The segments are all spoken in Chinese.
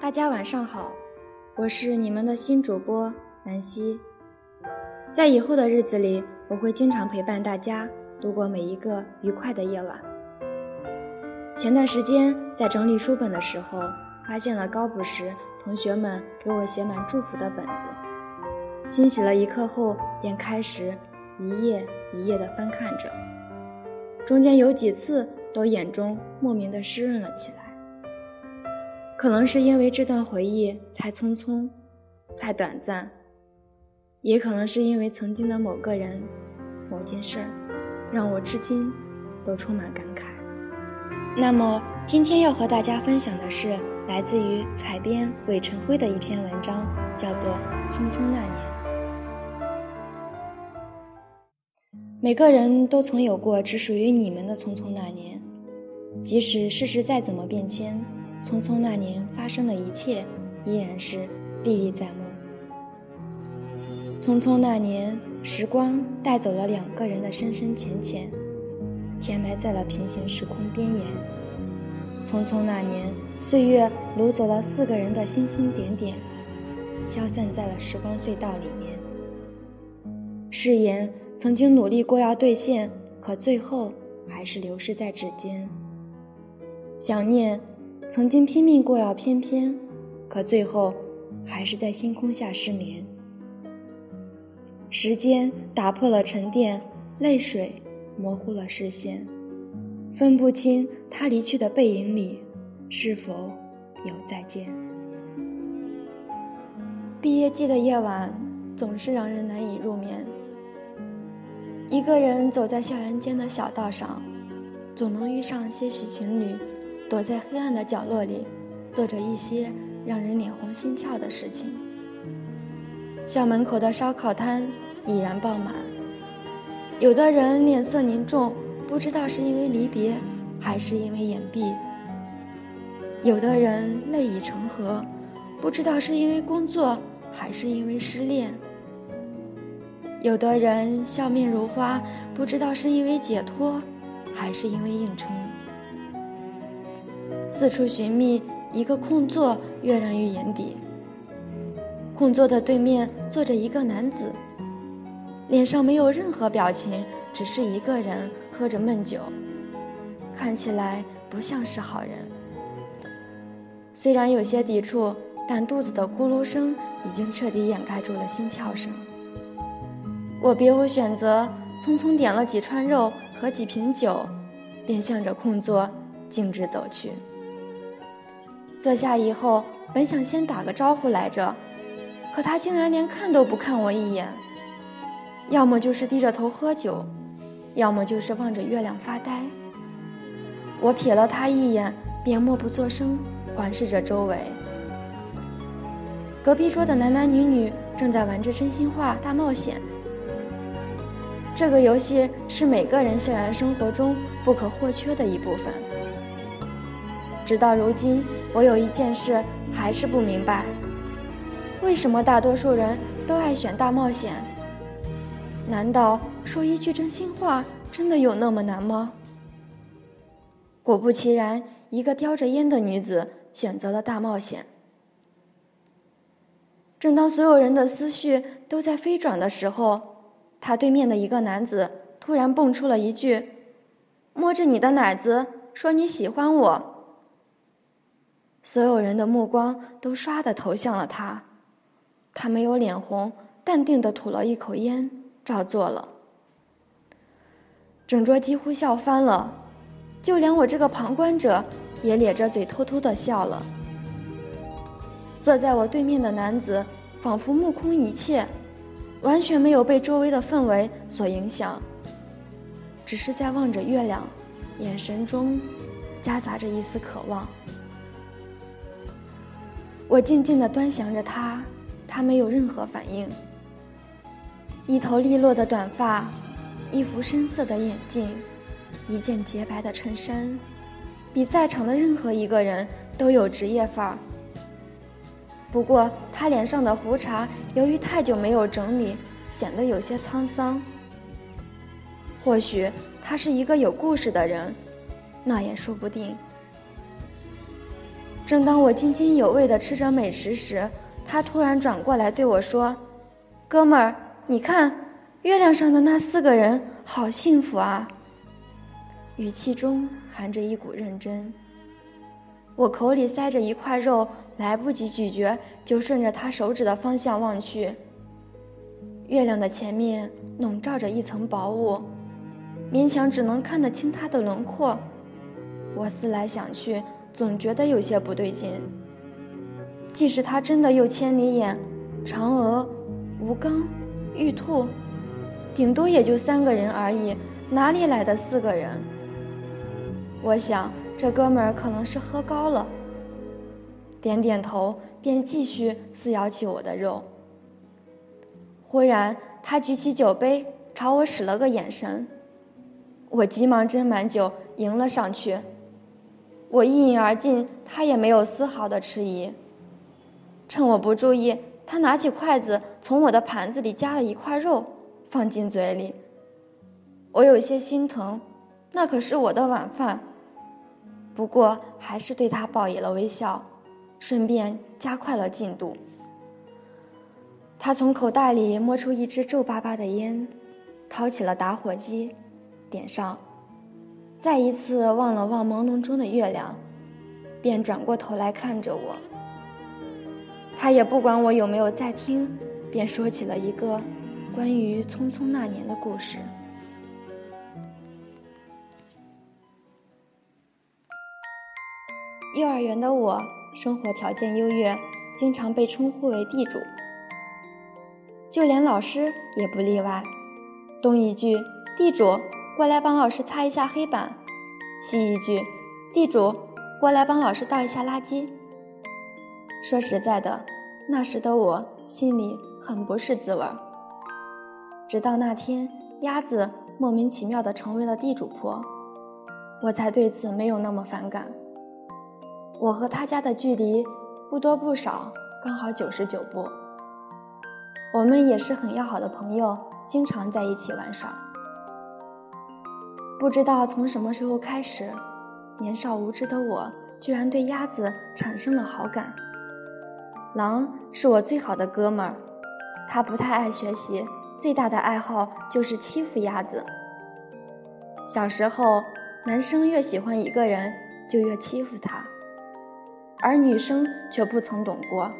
大家晚上好，我是你们的新主播南希。在以后的日子里，我会经常陪伴大家度过每一个愉快的夜晚。前段时间在整理书本的时候，发现了高补时同学们给我写满祝福的本子，欣喜了一刻后，便开始一页一页的翻看着，中间有几次都眼中莫名的湿润了起来。可能是因为这段回忆太匆匆，太短暂，也可能是因为曾经的某个人、某件事，让我至今都充满感慨。那么，今天要和大家分享的是来自于采编韦晨辉的一篇文章，叫做《匆匆那年》。每个人都曾有过只属于你们的匆匆那年，即使世事再怎么变迁。匆匆那年发生的一切，依然是历历在目。匆匆那年，时光带走了两个人的深深浅浅，填埋在了平行时空边沿。匆匆那年，岁月掳走了四个人的星星点点，消散在了时光隧道里面。誓言曾经努力过要兑现，可最后还是流逝在指尖。想念。曾经拼命过要翩翩，可最后还是在星空下失眠。时间打破了沉淀，泪水模糊了视线，分不清他离去的背影里是否有再见。毕业季的夜晚总是让人难以入眠。一个人走在校园间的小道上，总能遇上些许情侣。躲在黑暗的角落里，做着一些让人脸红心跳的事情。校门口的烧烤摊已然爆满，有的人脸色凝重，不知道是因为离别，还是因为眼闭；有的人泪已成河，不知道是因为工作，还是因为失恋；有的人笑面如花，不知道是因为解脱，还是因为硬撑。四处寻觅一个空座，跃然于眼底。空座的对面坐着一个男子，脸上没有任何表情，只是一个人喝着闷酒，看起来不像是好人。虽然有些抵触，但肚子的咕噜声已经彻底掩盖住了心跳声。我别无选择，匆匆点了几串肉和几瓶酒，便向着空座径直走去。坐下以后，本想先打个招呼来着，可他竟然连看都不看我一眼，要么就是低着头喝酒，要么就是望着月亮发呆。我瞥了他一眼，便默不作声，环视着周围。隔壁桌的男男女女正在玩着真心话大冒险。这个游戏是每个人校园生活中不可或缺的一部分。直到如今，我有一件事还是不明白：为什么大多数人都爱选大冒险？难道说一句真心话真的有那么难吗？果不其然，一个叼着烟的女子选择了大冒险。正当所有人的思绪都在飞转的时候，他对面的一个男子突然蹦出了一句：“摸着你的奶子，说你喜欢我。”所有人的目光都唰地投向了他，他没有脸红，淡定地吐了一口烟，照做了。整桌几乎笑翻了，就连我这个旁观者也咧着嘴偷偷地笑了。坐在我对面的男子仿佛目空一切，完全没有被周围的氛围所影响，只是在望着月亮，眼神中夹杂着一丝渴望。我静静地端详着他，他没有任何反应。一头利落的短发，一副深色的眼镜，一件洁白的衬衫，比在场的任何一个人都有职业范儿。不过他脸上的胡茬由于太久没有整理，显得有些沧桑。或许他是一个有故事的人，那也说不定。正当我津津有味地吃着美食时，他突然转过来对我说：“哥们儿，你看，月亮上的那四个人好幸福啊！”语气中含着一股认真。我口里塞着一块肉，来不及咀嚼，就顺着他手指的方向望去。月亮的前面笼罩着一层薄雾，勉强只能看得清它的轮廓。我思来想去，总觉得有些不对劲。即使他真的有千里眼、嫦娥、吴刚、玉兔，顶多也就三个人而已，哪里来的四个人？我想。这哥们儿可能是喝高了，点点头，便继续撕咬起我的肉。忽然，他举起酒杯，朝我使了个眼神，我急忙斟满酒，迎了上去。我一饮而尽，他也没有丝毫的迟疑。趁我不注意，他拿起筷子，从我的盘子里夹了一块肉，放进嘴里。我有些心疼，那可是我的晚饭。不过，还是对他报以了微笑，顺便加快了进度。他从口袋里摸出一支皱巴巴的烟，掏起了打火机，点上，再一次望了望朦胧中的月亮，便转过头来看着我。他也不管我有没有在听，便说起了一个关于匆匆那年的故事。幼儿园的我，生活条件优越，经常被称呼为地主。就连老师也不例外。东一句“地主，过来帮老师擦一下黑板”，吸一句“地主，过来帮老师倒一下垃圾”。说实在的，那时的我心里很不是滋味。直到那天，鸭子莫名其妙的成为了地主婆，我才对此没有那么反感。我和他家的距离不多不少，刚好九十九步。我们也是很要好的朋友，经常在一起玩耍。不知道从什么时候开始，年少无知的我居然对鸭子产生了好感。狼是我最好的哥们儿，他不太爱学习，最大的爱好就是欺负鸭子。小时候，男生越喜欢一个人，就越欺负他。而女生却不曾懂过。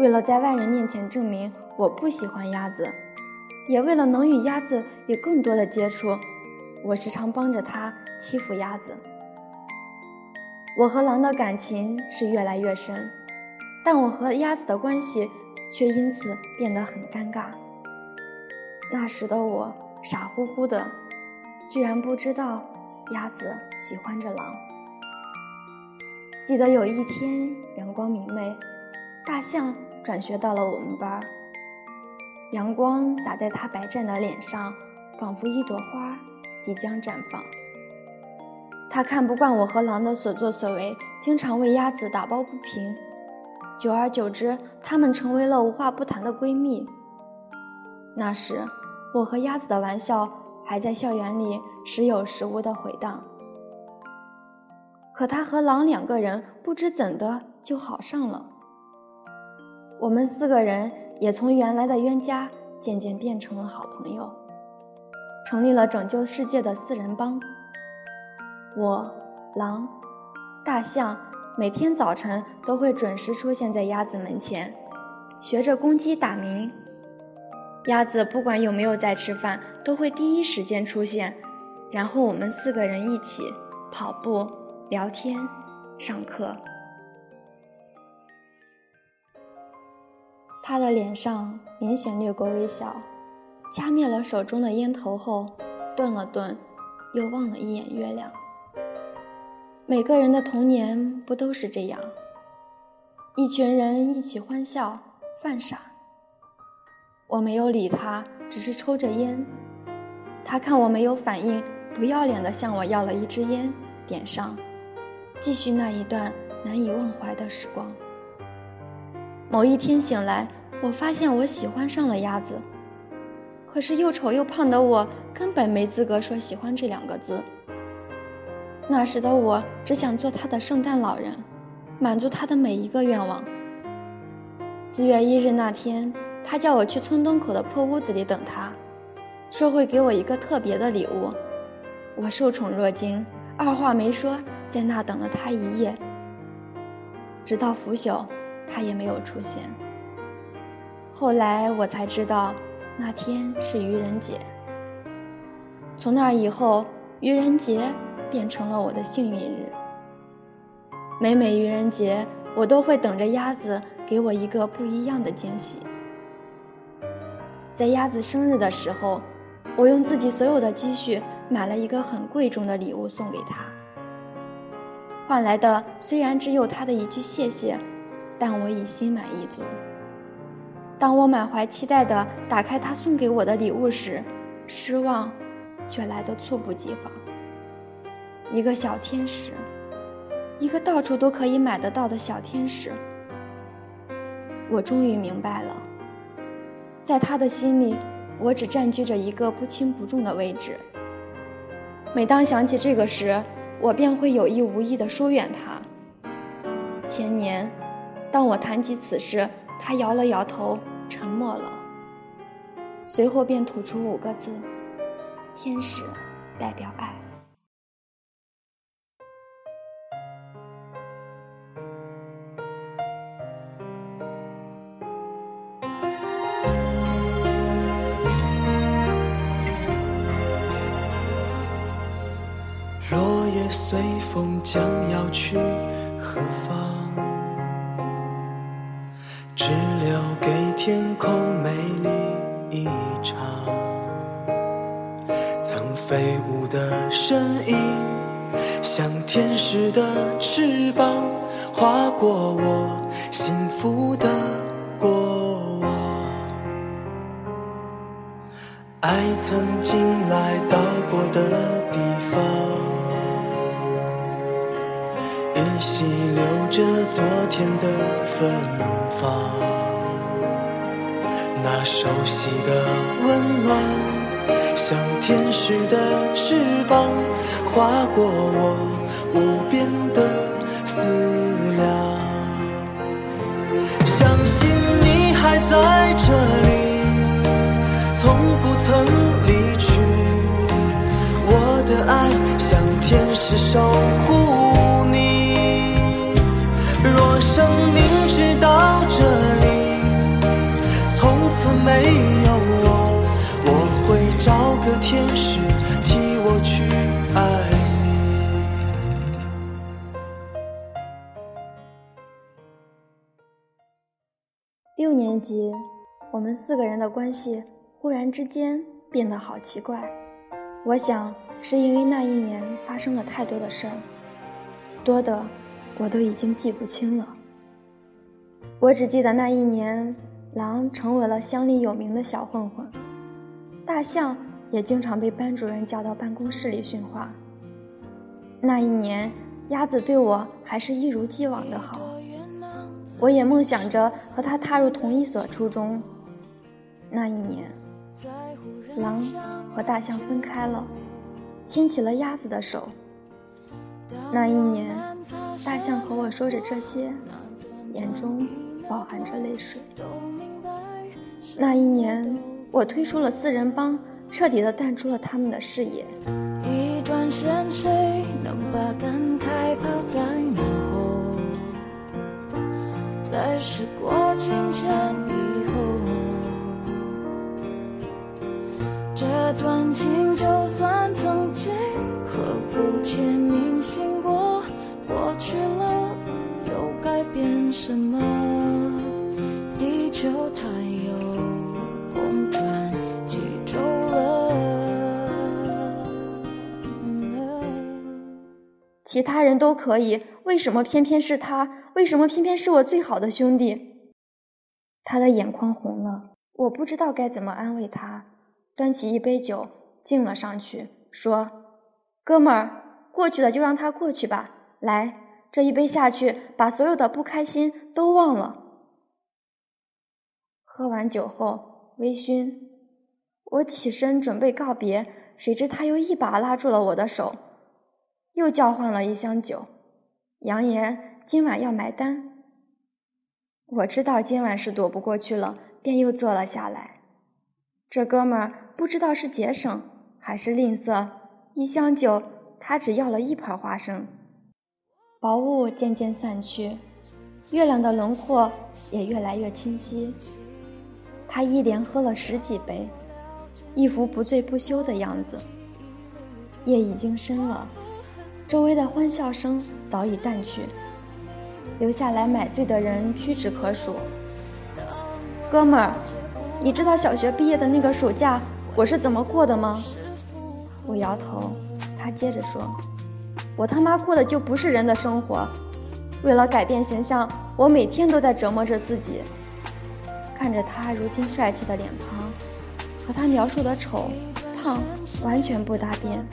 为了在外人面前证明我不喜欢鸭子，也为了能与鸭子有更多的接触，我时常帮着他欺负鸭子。我和狼的感情是越来越深，但我和鸭子的关系却因此变得很尴尬。那时的我傻乎乎的，居然不知道鸭子喜欢着狼。记得有一天阳光明媚，大象转学到了我们班儿。阳光洒在他白湛的脸上，仿佛一朵花即将绽放。他看不惯我和狼的所作所为，经常为鸭子打抱不平。久而久之，他们成为了无话不谈的闺蜜。那时，我和鸭子的玩笑还在校园里时有时无的回荡。可他和狼两个人不知怎的就好上了。我们四个人也从原来的冤家渐渐变成了好朋友，成立了拯救世界的四人帮。我、狼、大象每天早晨都会准时出现在鸭子门前，学着公鸡打鸣。鸭子不管有没有在吃饭，都会第一时间出现，然后我们四个人一起跑步。聊天，上课。他的脸上明显掠过微笑，掐灭了手中的烟头后，顿了顿，又望了一眼月亮。每个人的童年不都是这样？一群人一起欢笑、犯傻。我没有理他，只是抽着烟。他看我没有反应，不要脸地向我要了一支烟，点上。继续那一段难以忘怀的时光。某一天醒来，我发现我喜欢上了鸭子。可是又丑又胖的我根本没资格说喜欢这两个字。那时的我只想做他的圣诞老人，满足他的每一个愿望。四月一日那天，他叫我去村东口的破屋子里等他，说会给我一个特别的礼物。我受宠若惊，二话没说，在那等了他一夜，直到拂晓，他也没有出现。后来我才知道，那天是愚人节。从那以后，愚人节变成了我的幸运日。每每愚人节，我都会等着鸭子给我一个不一样的惊喜。在鸭子生日的时候，我用自己所有的积蓄买了一个很贵重的礼物送给他，换来的虽然只有他的一句谢谢，但我已心满意足。当我满怀期待地打开他送给我的礼物时，失望却来得猝不及防。一个小天使，一个到处都可以买得到的小天使。我终于明白了，在他的心里，我只占据着一个不轻不重的位置。每当想起这个时，我便会有意无意地疏远他。前年，当我谈及此事，他摇了摇头，沉默了。随后便吐出五个字：“天使，代表爱。”落叶随风将要去何方？天的芬芳。那熟悉的温暖，像天使的翅膀，划过我无边的思量。相信你还在这里，从不曾离去。我的爱像天使守护你。若生命直到这里。从此没有我，我会找个天使替我去爱你。六年级，我们四个人的关系忽然之间变得好奇怪。我想是因为那一年发生了太多的事儿，多的我都已经记不清了。我只记得那一年，狼成为了乡里有名的小混混，大象也经常被班主任叫到办公室里训话。那一年，鸭子对我还是一如既往的好。我也梦想着和他踏入同一所初中。那一年，狼和大象分开了，牵起了鸭子的手。那一年，大象和我说着这些，眼中饱含着泪水。那一年，我推出了四人帮，彻底的淡出了他们的视野。一转身，谁能把感慨抛在脑后？在时过境迁以后，这段情就算曾经刻骨且铭心，去了又改变什么？地球它又公转几周了。其他人都可以，为什么偏偏是他？为什么偏偏是我最好的兄弟？他的眼眶红了，我不知道该怎么安慰他，端起一杯酒敬了上去，说：“哥们儿，过去的就让它过去吧。来，这一杯下去，把所有的不开心都忘了。”喝完酒后，微醺，我起身准备告别，谁知他又一把拉住了我的手，又交换了一箱酒，扬言今晚要埋单。我知道今晚是躲不过去了，便又坐了下来。这哥们儿不知道是节省还是吝啬，一箱酒他只要了一盘花生。薄雾渐渐散去，月亮的轮廓也越来越清晰。他一连喝了十几杯，一副不醉不休的样子。夜已经深了，周围的欢笑声早已淡去。留下来买醉的人屈指可数。哥们儿，你知道小学毕业的那个暑假我是怎么过的吗？我摇头。他接着说：“我他妈过的就不是人的生活。为了改变形象，我每天都在折磨着自己。”看着他如今帅气的脸庞，和他描述的丑、胖完全不搭边。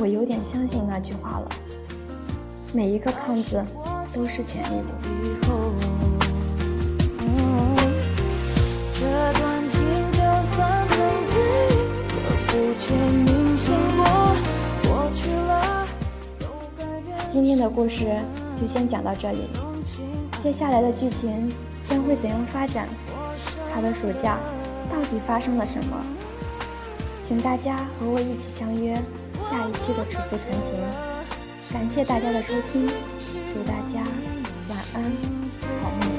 我有点相信那句话了。每一个胖子。都是潜力股。今天的故事就先讲到这里，接下来的剧情将会怎样发展？他的暑假到底发生了什么？请大家和我一起相约下一期的《尺素传情》。感谢大家的收听，祝大家晚安，好梦。